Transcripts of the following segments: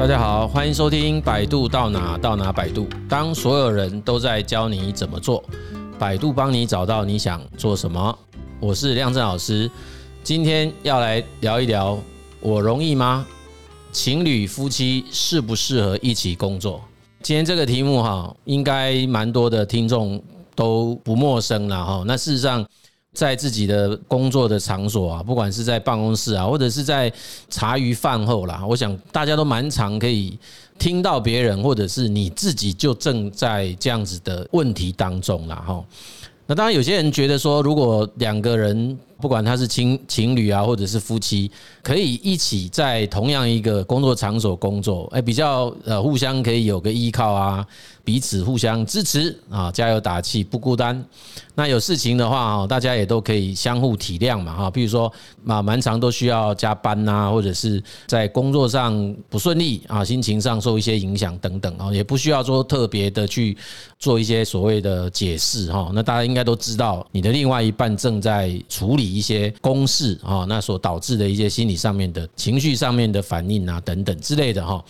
大家好，欢迎收听百度到哪到哪百度。当所有人都在教你怎么做，百度帮你找到你想做什么。我是亮正老师，今天要来聊一聊，我容易吗？情侣夫妻适不适合一起工作？今天这个题目哈，应该蛮多的听众都不陌生了哈。那事实上，在自己的工作的场所啊，不管是在办公室啊，或者是在茶余饭后啦，我想大家都蛮常可以听到别人，或者是你自己就正在这样子的问题当中啦。哈。那当然，有些人觉得说，如果两个人不管他是情情侣啊，或者是夫妻，可以一起在同样一个工作场所工作，哎，比较呃互相可以有个依靠啊。彼此互相支持啊，加油打气，不孤单。那有事情的话，大家也都可以相互体谅嘛，哈。比如说，啊，蛮常都需要加班呐，或者是在工作上不顺利啊，心情上受一些影响等等啊，也不需要说特别的去做一些所谓的解释哈。那大家应该都知道，你的另外一半正在处理一些公事啊，那所导致的一些心理上面的情绪上面的反应啊，等等之类的哈。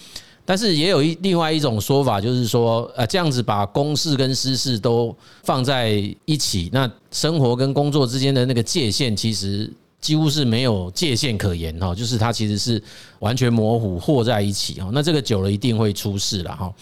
但是也有一另外一种说法，就是说，呃，这样子把公事跟私事都放在一起，那生活跟工作之间的那个界限，其实几乎是没有界限可言哈，就是它其实是完全模糊和在一起哈。那这个久了一定会出事了哈。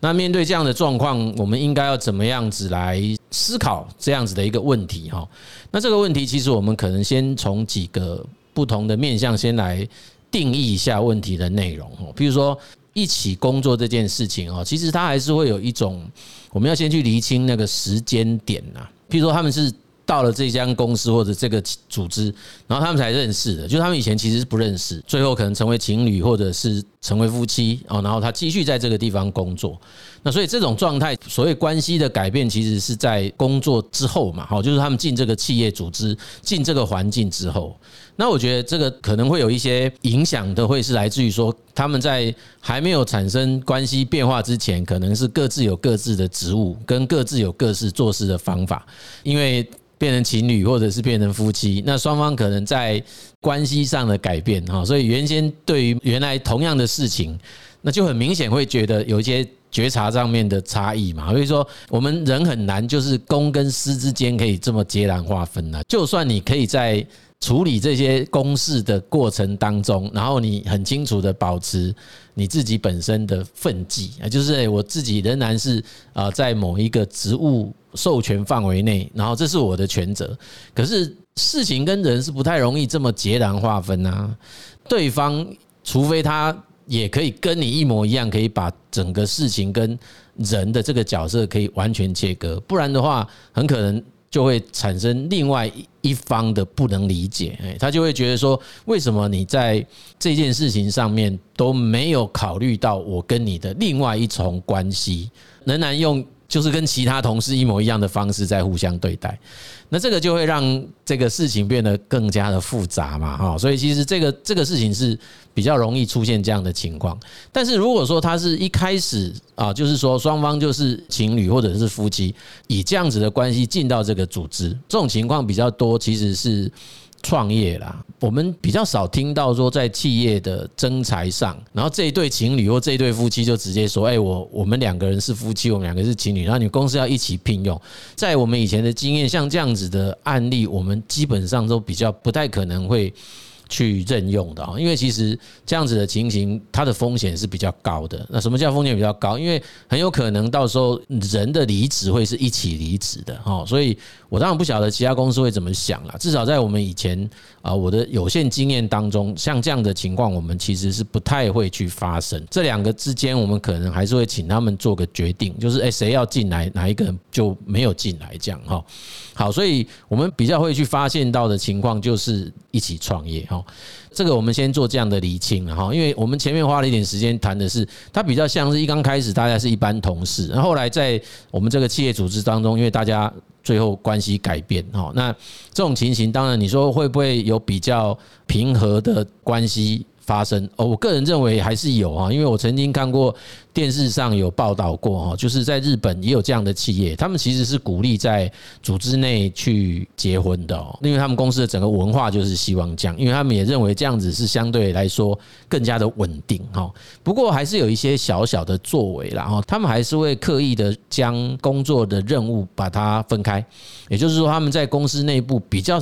那面对这样的状况，我们应该要怎么样子来思考这样子的一个问题哈？那这个问题其实我们可能先从几个不同的面向先来定义一下问题的内容哦，比如说。一起工作这件事情哦，其实它还是会有一种，我们要先去厘清那个时间点呐。譬如说，他们是到了这家公司或者这个组织，然后他们才认识的，就是他们以前其实是不认识，最后可能成为情侣或者是成为夫妻哦，然后他继续在这个地方工作。那所以这种状态，所谓关系的改变，其实是在工作之后嘛，好，就是他们进这个企业组织、进这个环境之后。那我觉得这个可能会有一些影响的，会是来自于说他们在还没有产生关系变化之前，可能是各自有各自的职务，跟各自有各自做事的方法。因为变成情侣或者是变成夫妻，那双方可能在关系上的改变哈，所以原先对于原来同样的事情，那就很明显会觉得有一些觉察上面的差异嘛。所以说我们人很难就是公跟私之间可以这么截然划分呐。就算你可以在处理这些公事的过程当中，然后你很清楚的保持你自己本身的分际啊，就是我自己仍然是啊在某一个职务授权范围内，然后这是我的权责。可是事情跟人是不太容易这么截然划分啊。对方除非他也可以跟你一模一样，可以把整个事情跟人的这个角色可以完全切割，不然的话，很可能。就会产生另外一方的不能理解，哎，他就会觉得说，为什么你在这件事情上面都没有考虑到我跟你的另外一重关系，仍然用。就是跟其他同事一模一样的方式在互相对待，那这个就会让这个事情变得更加的复杂嘛，哈，所以其实这个这个事情是比较容易出现这样的情况。但是如果说他是一开始啊，就是说双方就是情侣或者是夫妻，以这样子的关系进到这个组织，这种情况比较多，其实是。创业啦，我们比较少听到说在企业的征财上，然后这一对情侣或这一对夫妻就直接说：“哎，我我们两个人是夫妻，我们两个是情侣，然后你公司要一起聘用。”在我们以前的经验，像这样子的案例，我们基本上都比较不太可能会。去任用的啊，因为其实这样子的情形，它的风险是比较高的。那什么叫风险比较高？因为很有可能到时候人的离职会是一起离职的哈。所以我当然不晓得其他公司会怎么想啦。至少在我们以前啊，我的有限经验当中，像这样的情况，我们其实是不太会去发生。这两个之间，我们可能还是会请他们做个决定，就是哎，谁要进来，哪一个人就没有进来这样哈。好，所以我们比较会去发现到的情况，就是一起创业哈。这个我们先做这样的厘清了哈，因为我们前面花了一点时间谈的是，它比较像是一刚开始大家是一般同事，然后来在我们这个企业组织当中，因为大家最后关系改变哈，那这种情形，当然你说会不会有比较平和的关系发生哦，我个人认为还是有啊，因为我曾经看过电视上有报道过哈，就是在日本也有这样的企业，他们其实是鼓励在组织内去结婚的哦，因为他们公司的整个文化就是希望这样，因为他们也认为这样子是相对来说更加的稳定哈。不过还是有一些小小的作为啦哈，他们还是会刻意的将工作的任务把它分开，也就是说他们在公司内部比较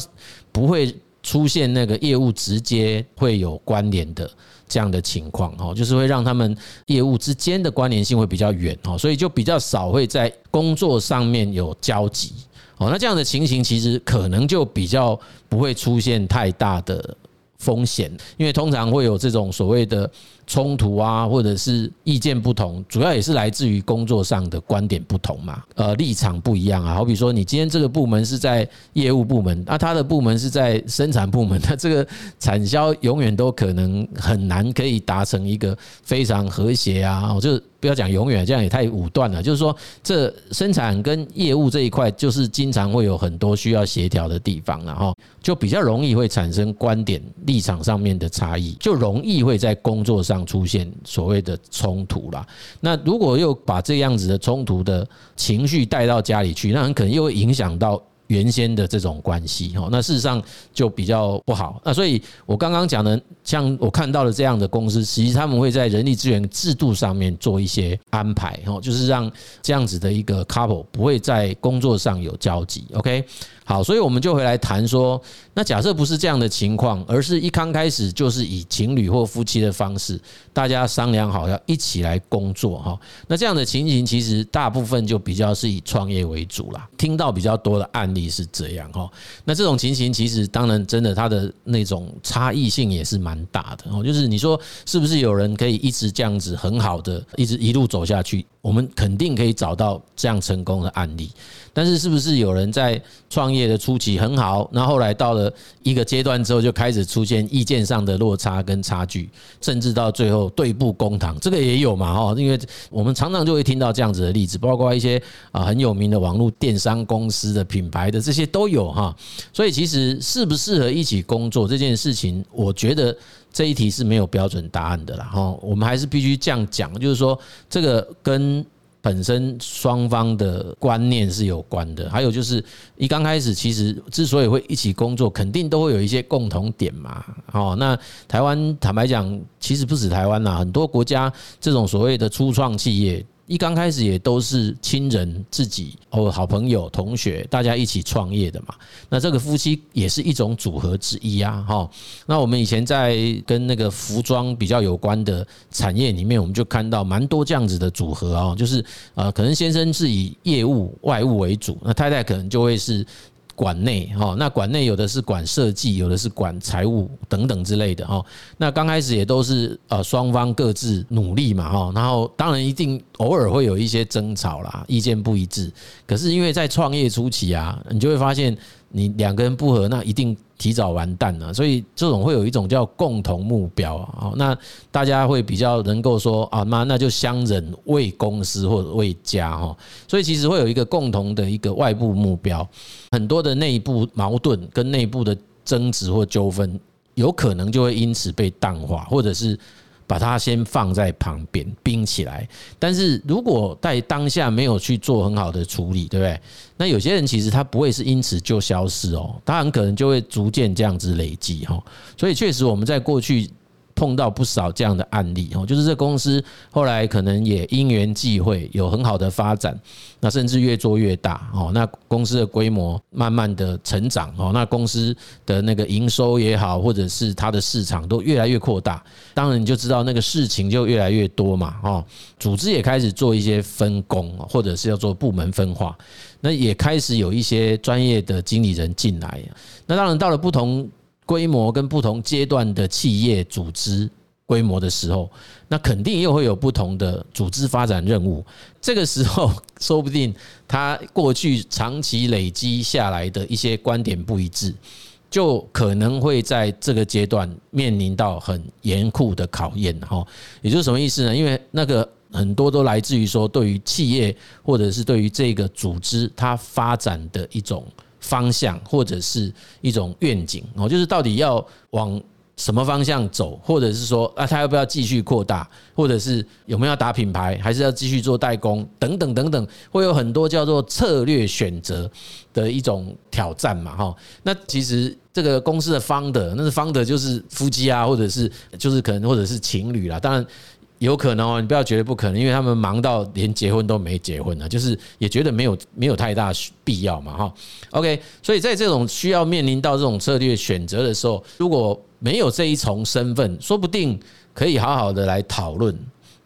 不会。出现那个业务直接会有关联的这样的情况，哦，就是会让他们业务之间的关联性会比较远，哦，所以就比较少会在工作上面有交集，哦，那这样的情形其实可能就比较不会出现太大的风险，因为通常会有这种所谓的。冲突啊，或者是意见不同，主要也是来自于工作上的观点不同嘛，呃，立场不一样啊。好比说，你今天这个部门是在业务部门，那他的部门是在生产部门，那这个产销永远都可能很难可以达成一个非常和谐啊。我就不要讲永远，这样也太武断了。就是说，这生产跟业务这一块，就是经常会有很多需要协调的地方，然后就比较容易会产生观点立场上面的差异，就容易会在工作上。出现所谓的冲突啦，那如果又把这样子的冲突的情绪带到家里去，那很可能又会影响到。原先的这种关系，哈，那事实上就比较不好。那所以我刚刚讲的，像我看到的这样的公司，其实他们会在人力资源制度上面做一些安排，哈，就是让这样子的一个 couple 不会在工作上有交集。OK，好，所以我们就回来谈说，那假设不是这样的情况，而是一刚开始就是以情侣或夫妻的方式，大家商量好要一起来工作，哈，那这样的情形其实大部分就比较是以创业为主啦。听到比较多的案例。是这样哈，那这种情形其实当然真的，它的那种差异性也是蛮蛮大的哦。就是你说是不是有人可以一直这样子很好的一直一路走下去？我们肯定可以找到这样成功的案例。但是是不是有人在创业的初期很好，那后后来到了一个阶段之后，就开始出现意见上的落差跟差距，甚至到最后对簿公堂，这个也有嘛哈？因为我们常常就会听到这样子的例子，包括一些啊很有名的网络电商公司的品牌的这些都有哈。所以其实适不适合一起工作这件事情，我觉得这一题是没有标准答案的啦哈。我们还是必须这样讲，就是说这个跟。本身双方的观念是有关的，还有就是一刚开始，其实之所以会一起工作，肯定都会有一些共同点嘛。哦，那台湾坦白讲，其实不止台湾呐，很多国家这种所谓的初创企业。一刚开始也都是亲人、自己哦、好朋友、同学，大家一起创业的嘛。那这个夫妻也是一种组合之一啊，哈。那我们以前在跟那个服装比较有关的产业里面，我们就看到蛮多这样子的组合啊，就是呃，可能先生是以业务外务为主，那太太可能就会是。管内哈，那管内有的是管设计，有的是管财务等等之类的哈。那刚开始也都是呃双方各自努力嘛哈，然后当然一定偶尔会有一些争吵啦，意见不一致。可是因为在创业初期啊，你就会发现。你两个人不合，那一定提早完蛋了。所以这种会有一种叫共同目标啊。那大家会比较能够说啊，妈，那就相忍为公司或者为家哈。所以其实会有一个共同的一个外部目标，很多的内部矛盾跟内部的争执或纠纷，有可能就会因此被淡化，或者是。把它先放在旁边冰起来，但是如果在当下没有去做很好的处理，对不对？那有些人其实他不会是因此就消失哦，他很可能就会逐渐这样子累积哈。所以确实我们在过去。碰到不少这样的案例哦，就是这公司后来可能也因缘际会有很好的发展，那甚至越做越大哦，那公司的规模慢慢的成长哦，那公司的那个营收也好，或者是它的市场都越来越扩大，当然你就知道那个事情就越来越多嘛哦，组织也开始做一些分工，或者是要做部门分化，那也开始有一些专业的经理人进来，那当然到了不同。规模跟不同阶段的企业组织规模的时候，那肯定又会有不同的组织发展任务。这个时候，说不定他过去长期累积下来的一些观点不一致，就可能会在这个阶段面临到很严酷的考验。哈，也就是什么意思呢？因为那个很多都来自于说，对于企业或者是对于这个组织它发展的一种。方向或者是一种愿景哦，就是到底要往什么方向走，或者是说啊，他要不要继续扩大，或者是有没有要打品牌，还是要继续做代工，等等等等，会有很多叫做策略选择的一种挑战嘛，哈。那其实这个公司的 founder，那是 founder 就是夫妻啊，或者是就是可能或者是情侣啦，当然。有可能哦，你不要觉得不可能，因为他们忙到连结婚都没结婚呢，就是也觉得没有没有太大必要嘛，哈。OK，所以在这种需要面临到这种策略选择的时候，如果没有这一重身份，说不定可以好好的来讨论，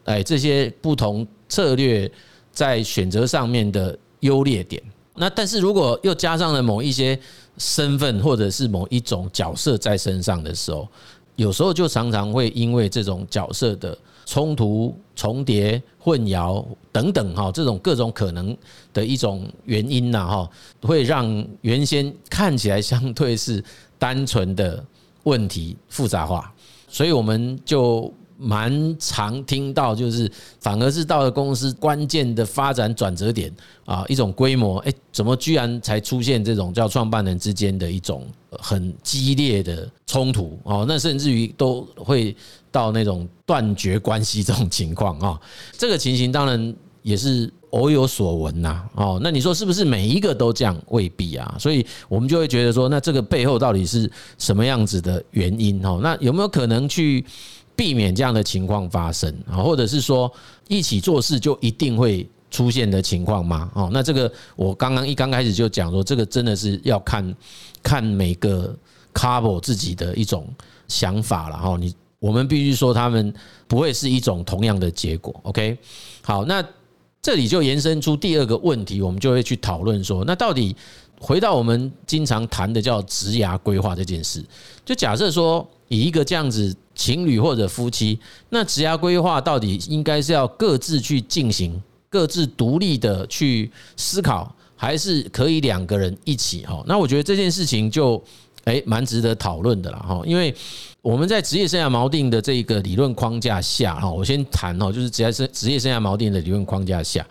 哎，这些不同策略在选择上面的优劣点。那但是如果又加上了某一些身份或者是某一种角色在身上的时候，有时候就常常会因为这种角色的。冲突、重叠、混淆等等，哈，这种各种可能的一种原因呐，哈，会让原先看起来相对是单纯的问题复杂化，所以我们就蛮常听到，就是反而是到了公司关键的发展转折点啊，一种规模，哎，怎么居然才出现这种叫创办人之间的一种很激烈的冲突哦？那甚至于都会。到那种断绝关系这种情况啊，这个情形当然也是偶有所闻呐。哦，那你说是不是每一个都这样？未必啊。所以我们就会觉得说，那这个背后到底是什么样子的原因？哦，那有没有可能去避免这样的情况发生啊？或者是说一起做事就一定会出现的情况吗？哦，那这个我刚刚一刚开始就讲说，这个真的是要看看每个 couple 自己的一种想法了。哈，你。我们必须说，他们不会是一种同样的结果。OK，好，那这里就延伸出第二个问题，我们就会去讨论说，那到底回到我们经常谈的叫职涯规划这件事，就假设说，以一个这样子情侣或者夫妻，那职业规划到底应该是要各自去进行，各自独立的去思考，还是可以两个人一起？哈，那我觉得这件事情就。诶，蛮值得讨论的啦哈，因为我们在职业生涯锚定的这个理论框架下哈，我先谈哦，就是职业生职业生涯锚定的理论框架下，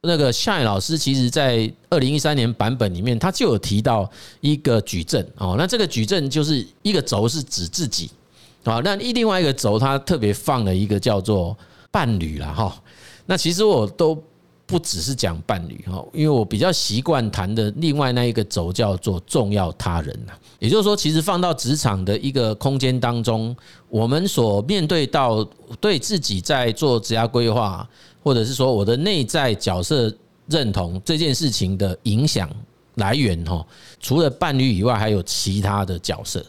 那个夏老师其实在二零一三年版本里面，他就有提到一个矩阵哦，那这个矩阵就是一个轴是指自己好，那另外一个轴它特别放了一个叫做伴侣啦哈，那其实我都。不只是讲伴侣哈，因为我比较习惯谈的另外那一个轴叫做重要他人呐。也就是说，其实放到职场的一个空间当中，我们所面对到对自己在做职业规划，或者是说我的内在角色认同这件事情的影响来源哈，除了伴侣以外，还有其他的角色，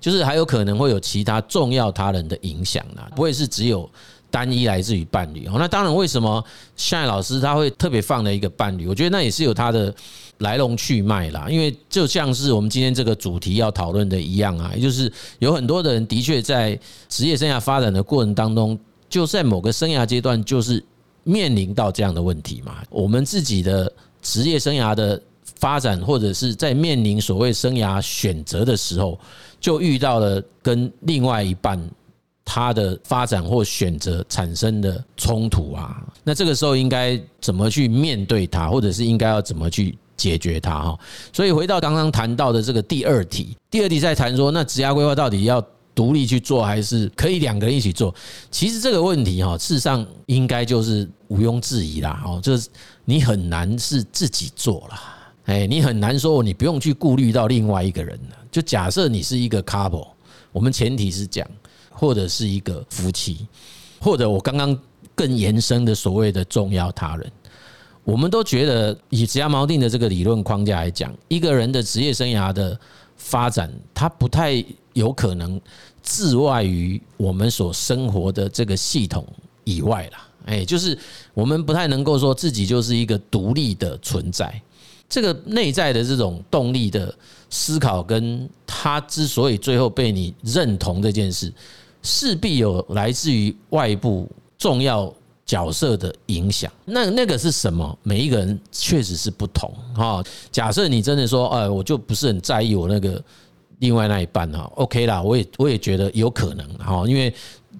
就是还有可能会有其他重要他人的影响呢，不会是只有。单一来自于伴侣哦，那当然，为什么 Shine 老师他会特别放了一个伴侣？我觉得那也是有他的来龙去脉啦。因为就像是我们今天这个主题要讨论的一样啊，也就是有很多的人的确在职业生涯发展的过程当中，就在某个生涯阶段，就是面临到这样的问题嘛。我们自己的职业生涯的发展，或者是在面临所谓生涯选择的时候，就遇到了跟另外一半。他的发展或选择产生的冲突啊，那这个时候应该怎么去面对它，或者是应该要怎么去解决它哈？所以回到刚刚谈到的这个第二题，第二题在谈说，那职业规划到底要独立去做，还是可以两个人一起做？其实这个问题哈，事实上应该就是毋庸置疑啦，哦，就是你很难是自己做啦，哎，你很难说你不用去顾虑到另外一个人了。就假设你是一个 couple，我们前提是讲。或者是一个夫妻，或者我刚刚更延伸的所谓的重要他人，我们都觉得以职业锚定的这个理论框架来讲，一个人的职业生涯的发展，他不太有可能自外于我们所生活的这个系统以外啦。哎，就是我们不太能够说自己就是一个独立的存在，这个内在的这种动力的思考，跟他之所以最后被你认同这件事。势必有来自于外部重要角色的影响，那那个是什么？每一个人确实是不同哈。假设你真的说，呃，我就不是很在意我那个另外那一半哈，OK 啦，我也我也觉得有可能哈，因为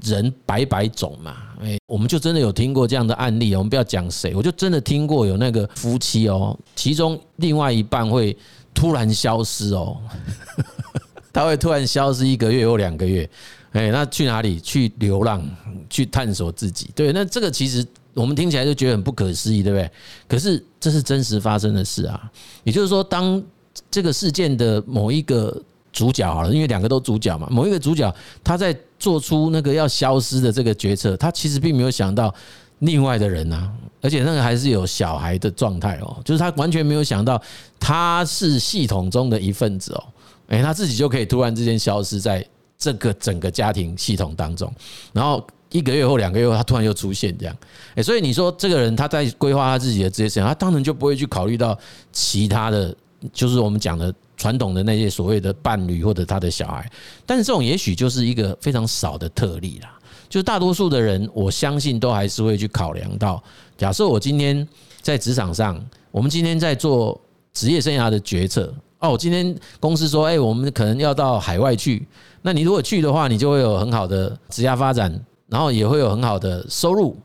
人百百种嘛，哎，我们就真的有听过这样的案例，我们不要讲谁，我就真的听过有那个夫妻哦，其中另外一半会突然消失哦。他会突然消失一个月或两个月，哎，那去哪里？去流浪，去探索自己。对，那这个其实我们听起来就觉得很不可思议，对不对？可是这是真实发生的事啊。也就是说，当这个事件的某一个主角好了，因为两个都主角嘛，某一个主角他在做出那个要消失的这个决策，他其实并没有想到另外的人啊，而且那个还是有小孩的状态哦，就是他完全没有想到他是系统中的一份子哦。哎，他自己就可以突然之间消失在这个整个家庭系统当中，然后一个月或两个月后，他突然又出现这样。哎，所以你说这个人他在规划他自己的职业生涯，他当然就不会去考虑到其他的，就是我们讲的传统的那些所谓的伴侣或者他的小孩。但是这种也许就是一个非常少的特例啦，就大多数的人，我相信都还是会去考量到，假设我今天在职场上，我们今天在做职业生涯的决策。哦，今天公司说，哎，我们可能要到海外去。那你如果去的话，你就会有很好的职业发展，然后也会有很好的收入。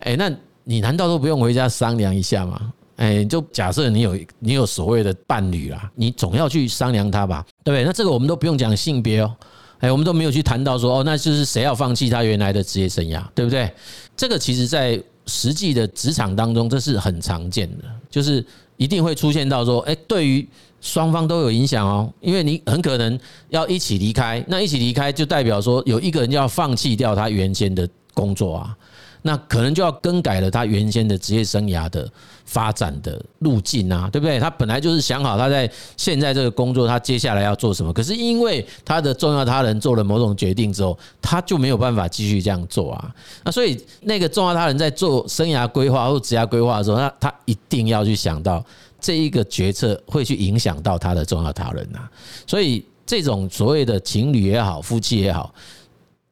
哎，那你难道都不用回家商量一下吗？哎，就假设你有你有所谓的伴侣啦，你总要去商量他吧，对不对？那这个我们都不用讲性别哦，哎，我们都没有去谈到说，哦，那就是谁要放弃他原来的职业生涯，对不对？这个其实在实际的职场当中，这是很常见的，就是一定会出现到说，哎，对于。双方都有影响哦，因为你很可能要一起离开，那一起离开就代表说有一个人要放弃掉他原先的工作啊，那可能就要更改了他原先的职业生涯的发展的路径啊，对不对？他本来就是想好他在现在这个工作他接下来要做什么，可是因为他的重要他人做了某种决定之后，他就没有办法继续这样做啊。那所以那个重要他人在做生涯规划或职业规划的时候，他他一定要去想到。这一个决策会去影响到他的重要他人呐，所以这种所谓的情侣也好，夫妻也好，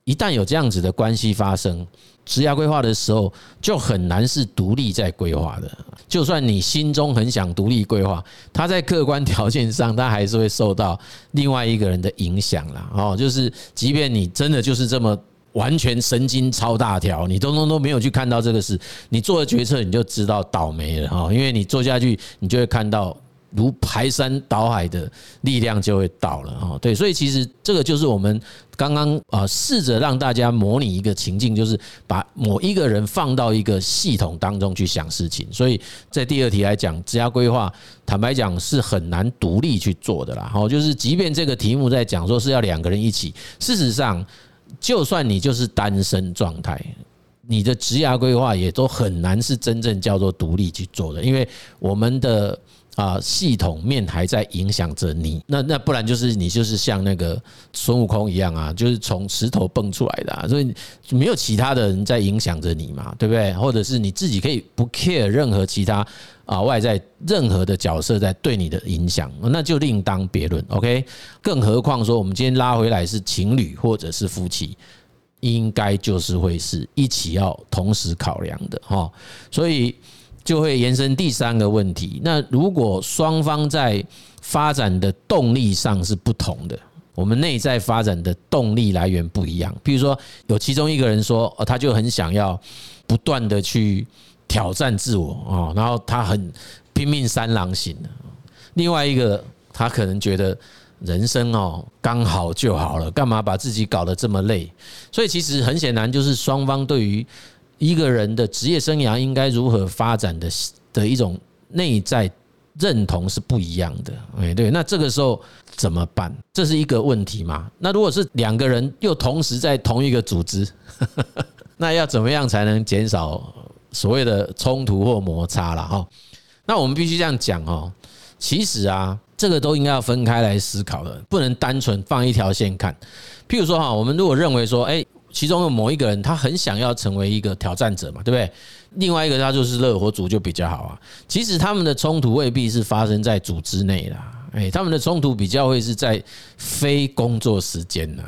一旦有这样子的关系发生，职业规划的时候就很难是独立在规划的。就算你心中很想独立规划，他在客观条件上，他还是会受到另外一个人的影响啦。哦，就是即便你真的就是这么。完全神经超大条，你通通都没有去看到这个事，你做的决策你就知道倒霉了哈，因为你做下去，你就会看到如排山倒海的力量就会到了哈。对，所以其实这个就是我们刚刚啊试着让大家模拟一个情境，就是把某一个人放到一个系统当中去想事情。所以在第二题来讲，职涯规划，坦白讲是很难独立去做的啦。好，就是即便这个题目在讲说是要两个人一起，事实上。就算你就是单身状态，你的职涯规划也都很难是真正叫做独立去做的，因为我们的啊系统面还在影响着你。那那不然就是你就是像那个孙悟空一样啊，就是从石头蹦出来的啊，所以没有其他的人在影响着你嘛，对不对？或者是你自己可以不 care 任何其他。啊，外在任何的角色在对你的影响，那就另当别论。OK，更何况说我们今天拉回来是情侣或者是夫妻，应该就是会是一起要同时考量的哈。所以就会延伸第三个问题：那如果双方在发展的动力上是不同的，我们内在发展的动力来源不一样，比如说有其中一个人说，哦，他就很想要不断的去。挑战自我啊，然后他很拼命三郎型的。另外一个，他可能觉得人生哦刚好就好了，干嘛把自己搞得这么累？所以其实很显然，就是双方对于一个人的职业生涯应该如何发展的的一种内在认同是不一样的。哎，对，那这个时候怎么办？这是一个问题嘛？那如果是两个人又同时在同一个组织，那要怎么样才能减少？所谓的冲突或摩擦了哈，那我们必须这样讲哦。其实啊，这个都应该要分开来思考的，不能单纯放一条线看。譬如说哈，我们如果认为说，哎，其中的某一个人他很想要成为一个挑战者嘛，对不对？另外一个他就是热火组就比较好啊。其实他们的冲突未必是发生在组织内啦，哎，他们的冲突比较会是在非工作时间呐。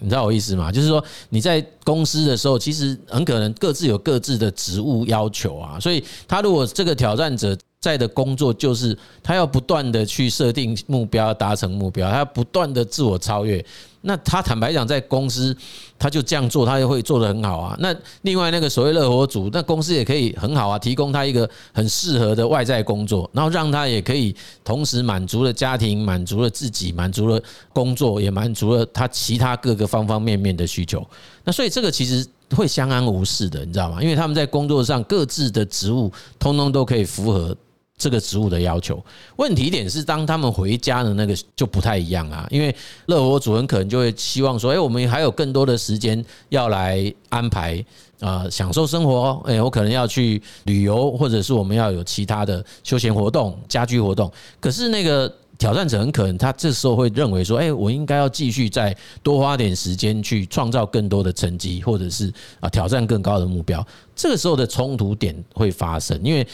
你知道我意思吗？就是说你在公司的时候，其实很可能各自有各自的职务要求啊。所以他如果这个挑战者在的工作，就是他要不断的去设定目标，达成目标，他要不断的自我超越。那他坦白讲，在公司他就这样做，他就会做得很好啊。那另外那个所谓乐活族，那公司也可以很好啊，提供他一个很适合的外在工作，然后让他也可以同时满足了家庭，满足了自己，满足了工作，也满足了他其他各个方方面面的需求。那所以这个其实会相安无事的，你知道吗？因为他们在工作上各自的职务，通通都可以符合。这个职务的要求，问题点是当他们回家的那个就不太一样啊，因为乐活主人可能就会希望说，哎，我们还有更多的时间要来安排啊，享受生活，哎，我可能要去旅游，或者是我们要有其他的休闲活动、家居活动。可是那个挑战者很可能他这时候会认为说，哎，我应该要继续再多花点时间去创造更多的成绩，或者是啊挑战更高的目标。这个时候的冲突点会发生，因为。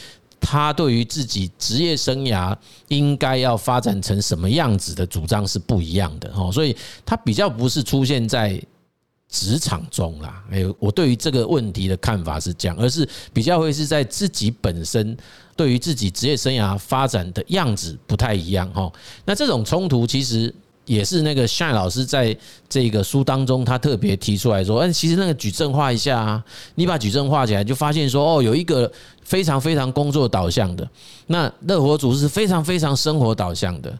他对于自己职业生涯应该要发展成什么样子的主张是不一样的哦，所以他比较不是出现在职场中啦。哎，我对于这个问题的看法是这样，而是比较会是在自己本身对于自己职业生涯发展的样子不太一样哈。那这种冲突其实。也是那个夏老师在这个书当中，他特别提出来说：“哎，其实那个矩阵画一下啊，你把矩阵画起来，就发现说，哦，有一个非常非常工作导向的，那乐活组是非常非常生活导向的，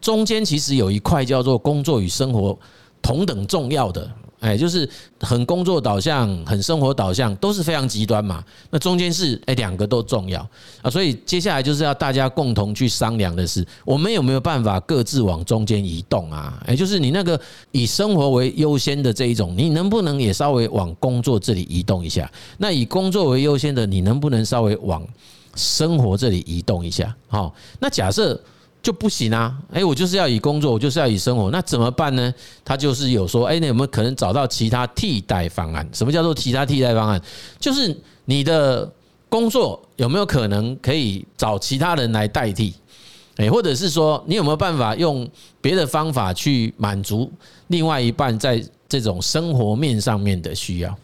中间其实有一块叫做工作与生活同等重要的。”哎，就是很工作导向、很生活导向，都是非常极端嘛。那中间是哎，两个都重要啊。所以接下来就是要大家共同去商量的是，我们有没有办法各自往中间移动啊？哎，就是你那个以生活为优先的这一种，你能不能也稍微往工作这里移动一下？那以工作为优先的，你能不能稍微往生活这里移动一下？好，那假设。就不行啊！哎，我就是要以工作，我就是要以生活，那怎么办呢？他就是有说，哎，那有没有可能找到其他替代方案？什么叫做其他替代方案？就是你的工作有没有可能可以找其他人来代替？哎，或者是说，你有没有办法用别的方法去满足另外一半在这种生活面上面的需要？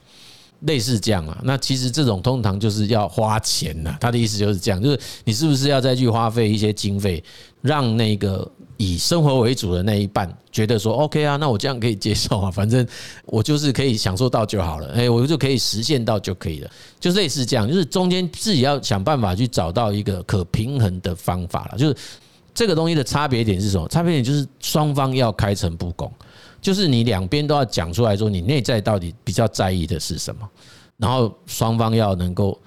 类似这样啊，那其实这种通常就是要花钱呐。他的意思就是这样，就是你是不是要再去花费一些经费，让那个以生活为主的那一半觉得说 OK 啊，那我这样可以接受啊，反正我就是可以享受到就好了，哎，我就可以实现到就可以了，就类似这样，就是中间自己要想办法去找到一个可平衡的方法了。就是这个东西的差别点是什么？差别点就是双方要开诚布公。就是你两边都要讲出来说，你内在到底比较在意的是什么，然后双方要能够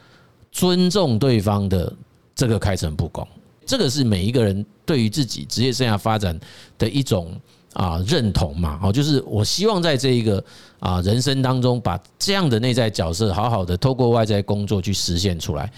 尊重对方的这个开诚布公，这个是每一个人对于自己职业生涯发展的一种啊认同嘛。哦，就是我希望在这一个啊人生当中，把这样的内在角色好好的透过外在工作去实现出来。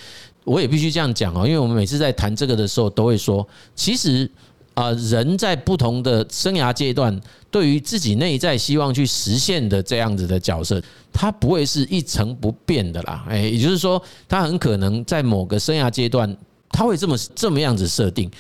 我也必须这样讲哦，因为我们每次在谈这个的时候，都会说，其实。啊，人在不同的生涯阶段，对于自己内在希望去实现的这样子的角色，它不会是一成不变的啦。哎，也就是说，他很可能在某个生涯阶段，他会这么这么样子设定，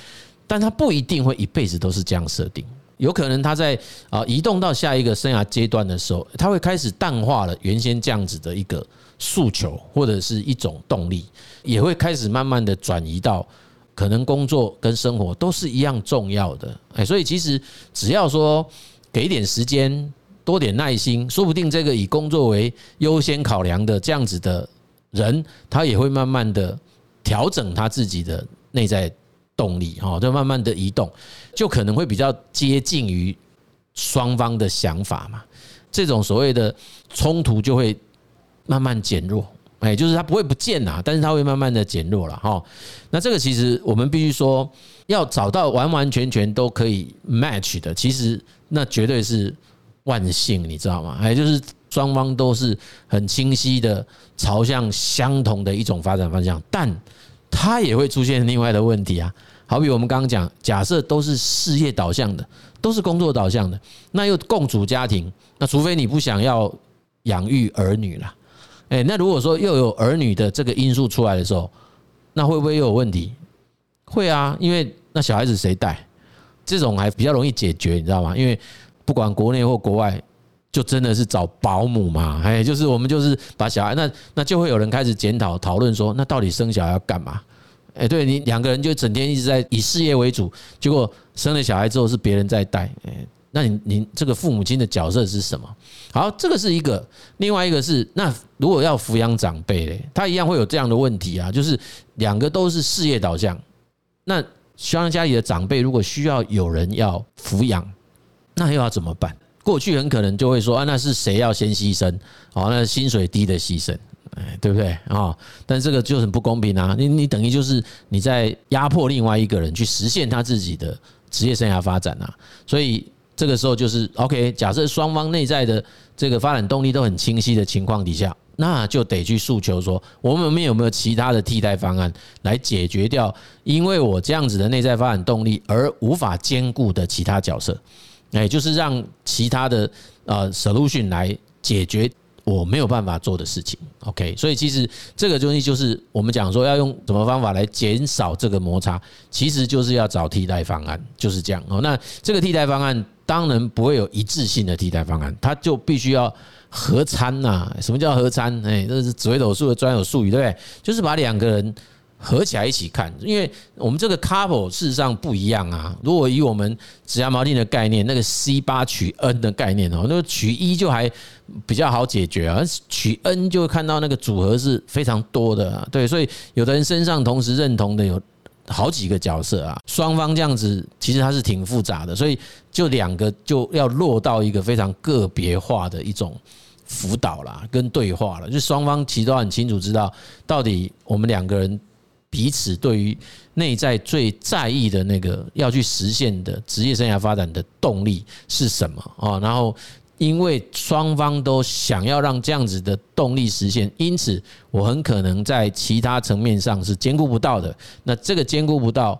但他不一定会一辈子都是这样设定。有可能他在啊移动到下一个生涯阶段的时候，他会开始淡化了原先这样子的一个诉求或者是一种动力，也会开始慢慢的转移到。可能工作跟生活都是一样重要的，哎，所以其实只要说给点时间，多点耐心，说不定这个以工作为优先考量的这样子的人，他也会慢慢的调整他自己的内在动力，哈，就慢慢的移动，就可能会比较接近于双方的想法嘛，这种所谓的冲突就会慢慢减弱。哎，就是它不会不见呐，但是它会慢慢的减弱了哈。那这个其实我们必须说，要找到完完全全都可以 match 的，其实那绝对是万幸，你知道吗？哎，就是双方都是很清晰的朝向相同的一种发展方向，但它也会出现另外的问题啊。好比我们刚刚讲，假设都是事业导向的，都是工作导向的，那又共组家庭，那除非你不想要养育儿女了。哎，那如果说又有儿女的这个因素出来的时候，那会不会又有问题？会啊，因为那小孩子谁带？这种还比较容易解决，你知道吗？因为不管国内或国外，就真的是找保姆嘛。哎，就是我们就是把小孩，那那就会有人开始检讨讨论说，那到底生小孩要干嘛？哎，对你两个人就整天一直在以事业为主，结果生了小孩之后是别人在带，哎，那你你这个父母亲的角色是什么？好，这个是一个，另外一个是，那如果要抚养长辈嘞，他一样会有这样的问题啊，就是两个都是事业导向，那希望家里的长辈如果需要有人要抚养，那又要怎么办？过去很可能就会说啊，那是谁要先牺牲？哦，那薪水低的牺牲，哎，对不对啊？但这个就很不公平啊！你你等于就是你在压迫另外一个人去实现他自己的职业生涯发展啊，所以。这个时候就是 OK，假设双方内在的这个发展动力都很清晰的情况底下，那就得去诉求说，我们有没有其他的替代方案来解决掉，因为我这样子的内在发展动力而无法兼顾的其他角色，哎，就是让其他的呃 solution 来解决。我没有办法做的事情，OK，所以其实这个东西就是我们讲说要用什么方法来减少这个摩擦，其实就是要找替代方案，就是这样哦。那这个替代方案当然不会有一致性的替代方案，它就必须要合参呐。什么叫合参？哎，这是紫微斗数的专有术语，对不对？就是把两个人。合起来一起看，因为我们这个 couple 事实上不一样啊。如果以我们职涯锚定的概念，那个 C 八取 N 的概念哦，那取一就还比较好解决啊，取 N 就会看到那个组合是非常多的。对，所以有的人身上同时认同的有好几个角色啊，双方这样子其实它是挺复杂的，所以就两个就要落到一个非常个别化的一种辅导啦，跟对话了，就双方其实都很清楚知道到底我们两个人。彼此对于内在最在意的那个要去实现的职业生涯发展的动力是什么啊？然后因为双方都想要让这样子的动力实现，因此我很可能在其他层面上是兼顾不到的。那这个兼顾不到，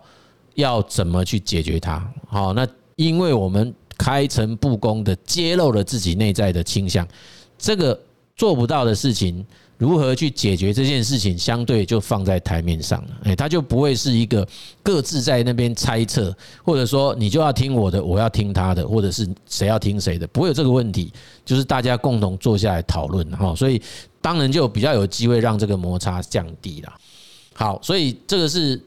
要怎么去解决它？好，那因为我们开诚布公的揭露了自己内在的倾向，这个做不到的事情。如何去解决这件事情，相对就放在台面上了。哎，他就不会是一个各自在那边猜测，或者说你就要听我的，我要听他的，或者是谁要听谁的，不会有这个问题。就是大家共同坐下来讨论哈，所以当然就比较有机会让这个摩擦降低了。好，所以这个是。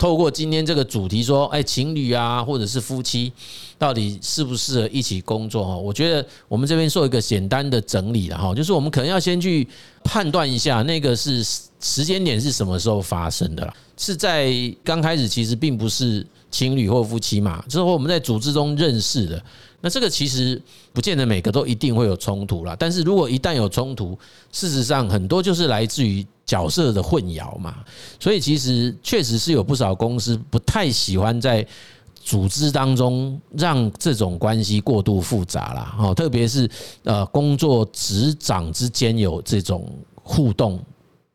透过今天这个主题说，哎，情侣啊，或者是夫妻，到底适不适合一起工作？哈，我觉得我们这边做一个简单的整理了哈，就是我们可能要先去判断一下，那个是时间点是什么时候发生的啦？是在刚开始其实并不是情侣或夫妻嘛，之后我们在组织中认识的，那这个其实不见得每个都一定会有冲突啦。但是如果一旦有冲突，事实上很多就是来自于。角色的混淆嘛，所以其实确实是有不少公司不太喜欢在组织当中让这种关系过度复杂啦。哦，特别是呃工作职掌之间有这种互动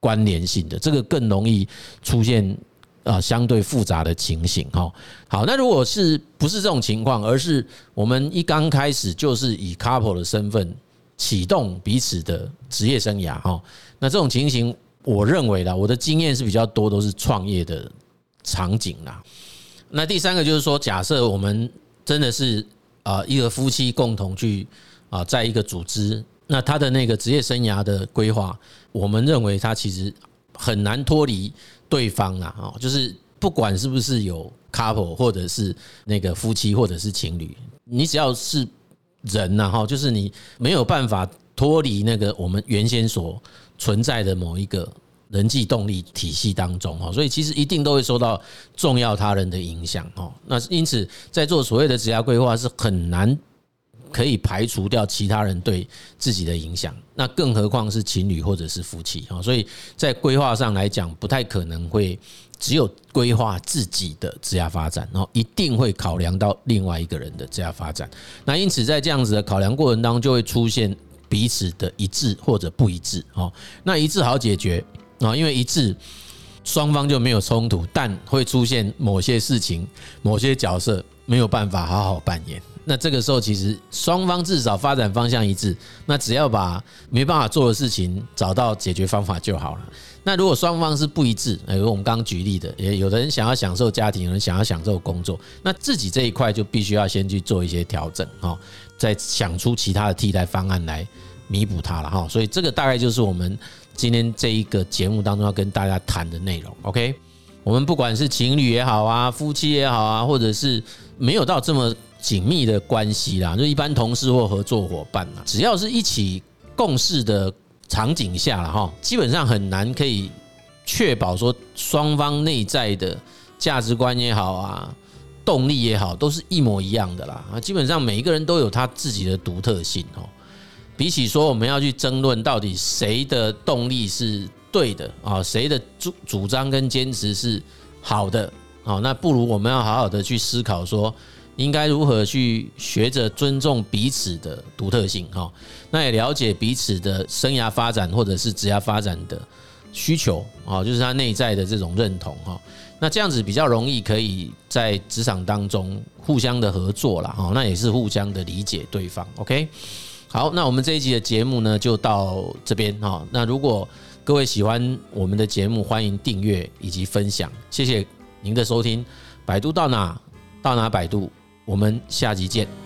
关联性的，这个更容易出现呃相对复杂的情形。哈，好，那如果是不是这种情况，而是我们一刚开始就是以 couple 的身份启动彼此的职业生涯，哈，那这种情形。我认为啦，我的经验是比较多，都是创业的场景啦。那第三个就是说，假设我们真的是啊一个夫妻共同去啊在一个组织，那他的那个职业生涯的规划，我们认为他其实很难脱离对方啦。哦，就是不管是不是有 couple 或者是那个夫妻或者是情侣，你只要是人呐哈，就是你没有办法脱离那个我们原先所。存在的某一个人际动力体系当中哈，所以其实一定都会受到重要他人的影响哈。那因此，在做所谓的职业规划是很难可以排除掉其他人对自己的影响，那更何况是情侣或者是夫妻哈。所以在规划上来讲，不太可能会只有规划自己的职业发展，然后一定会考量到另外一个人的职业发展。那因此，在这样子的考量过程当中，就会出现。彼此的一致或者不一致，哦，那一致好解决啊，因为一致双方就没有冲突，但会出现某些事情、某些角色没有办法好好扮演。那这个时候，其实双方至少发展方向一致，那只要把没办法做的事情找到解决方法就好了。那如果双方是不一致，比如我们刚刚举例的，也有的人想要享受家庭，有人想要享受工作，那自己这一块就必须要先去做一些调整，哈。再想出其他的替代方案来弥补它了哈，所以这个大概就是我们今天这一个节目当中要跟大家谈的内容。OK，我们不管是情侣也好啊，夫妻也好啊，或者是没有到这么紧密的关系啦，就一般同事或合作伙伴啦，只要是一起共事的场景下了哈，基本上很难可以确保说双方内在的价值观也好啊，动力也好，都是一模一样的啦啊。基本上每一个人都有他自己的独特性哦。比起说我们要去争论到底谁的动力是对的啊，谁的主主张跟坚持是好的啊，那不如我们要好好的去思考说。应该如何去学着尊重彼此的独特性哈？那也了解彼此的生涯发展或者是职业发展的需求啊，就是他内在的这种认同哈。那这样子比较容易可以在职场当中互相的合作啦哈，那也是互相的理解对方。OK，好，那我们这一集的节目呢就到这边哈。那如果各位喜欢我们的节目，欢迎订阅以及分享，谢谢您的收听。百度到哪到哪百度。我们下集见。